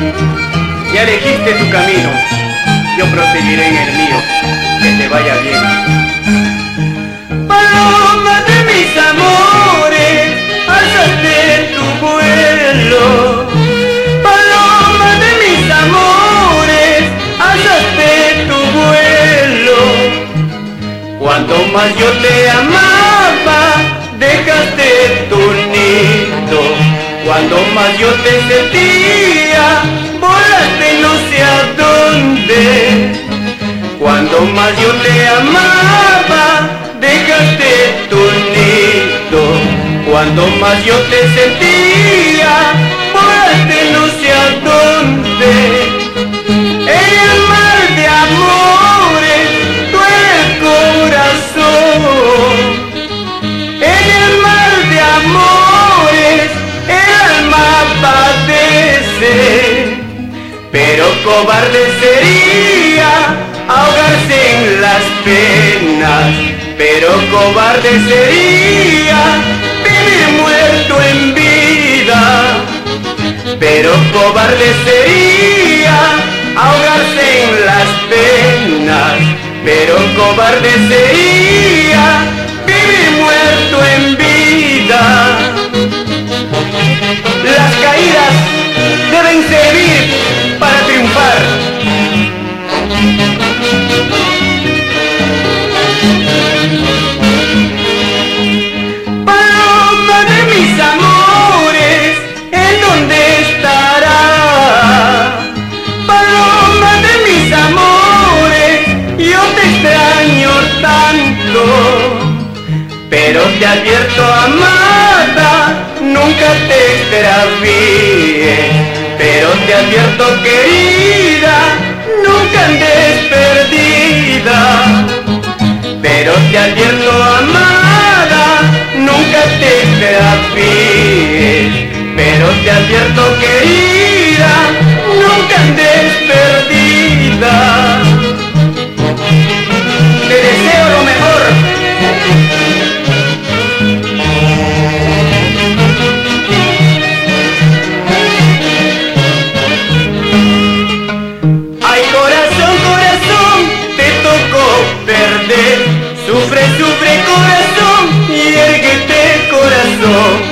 Ya elegiste tu camino, yo proseguiré en el mío. Que te vaya bien. Paloma de mis amores, alzaste tu vuelo. Paloma de mis amores, alzaste tu vuelo. Cuanto más yo te amaba, dejaste tu nido. Cuando más yo te sentía, volaste no sé a dónde. Cuando más yo te amaba, dejaste tu nido. Cuando más yo te sentía, volaste no sé a dónde. Cobarde sería ahogarse en las penas. Pero cobarde sería vivir muerto en vida. Pero cobarde sería ahogarse en las penas. Pero cobarde sería vivir Pero te advierto, amada, nunca te extravíes. Pero te advierto, querida, nunca andes perdida. Pero te advierto, amada, nunca te extravíes. Sufre, sufre corazón, y erguete corazón.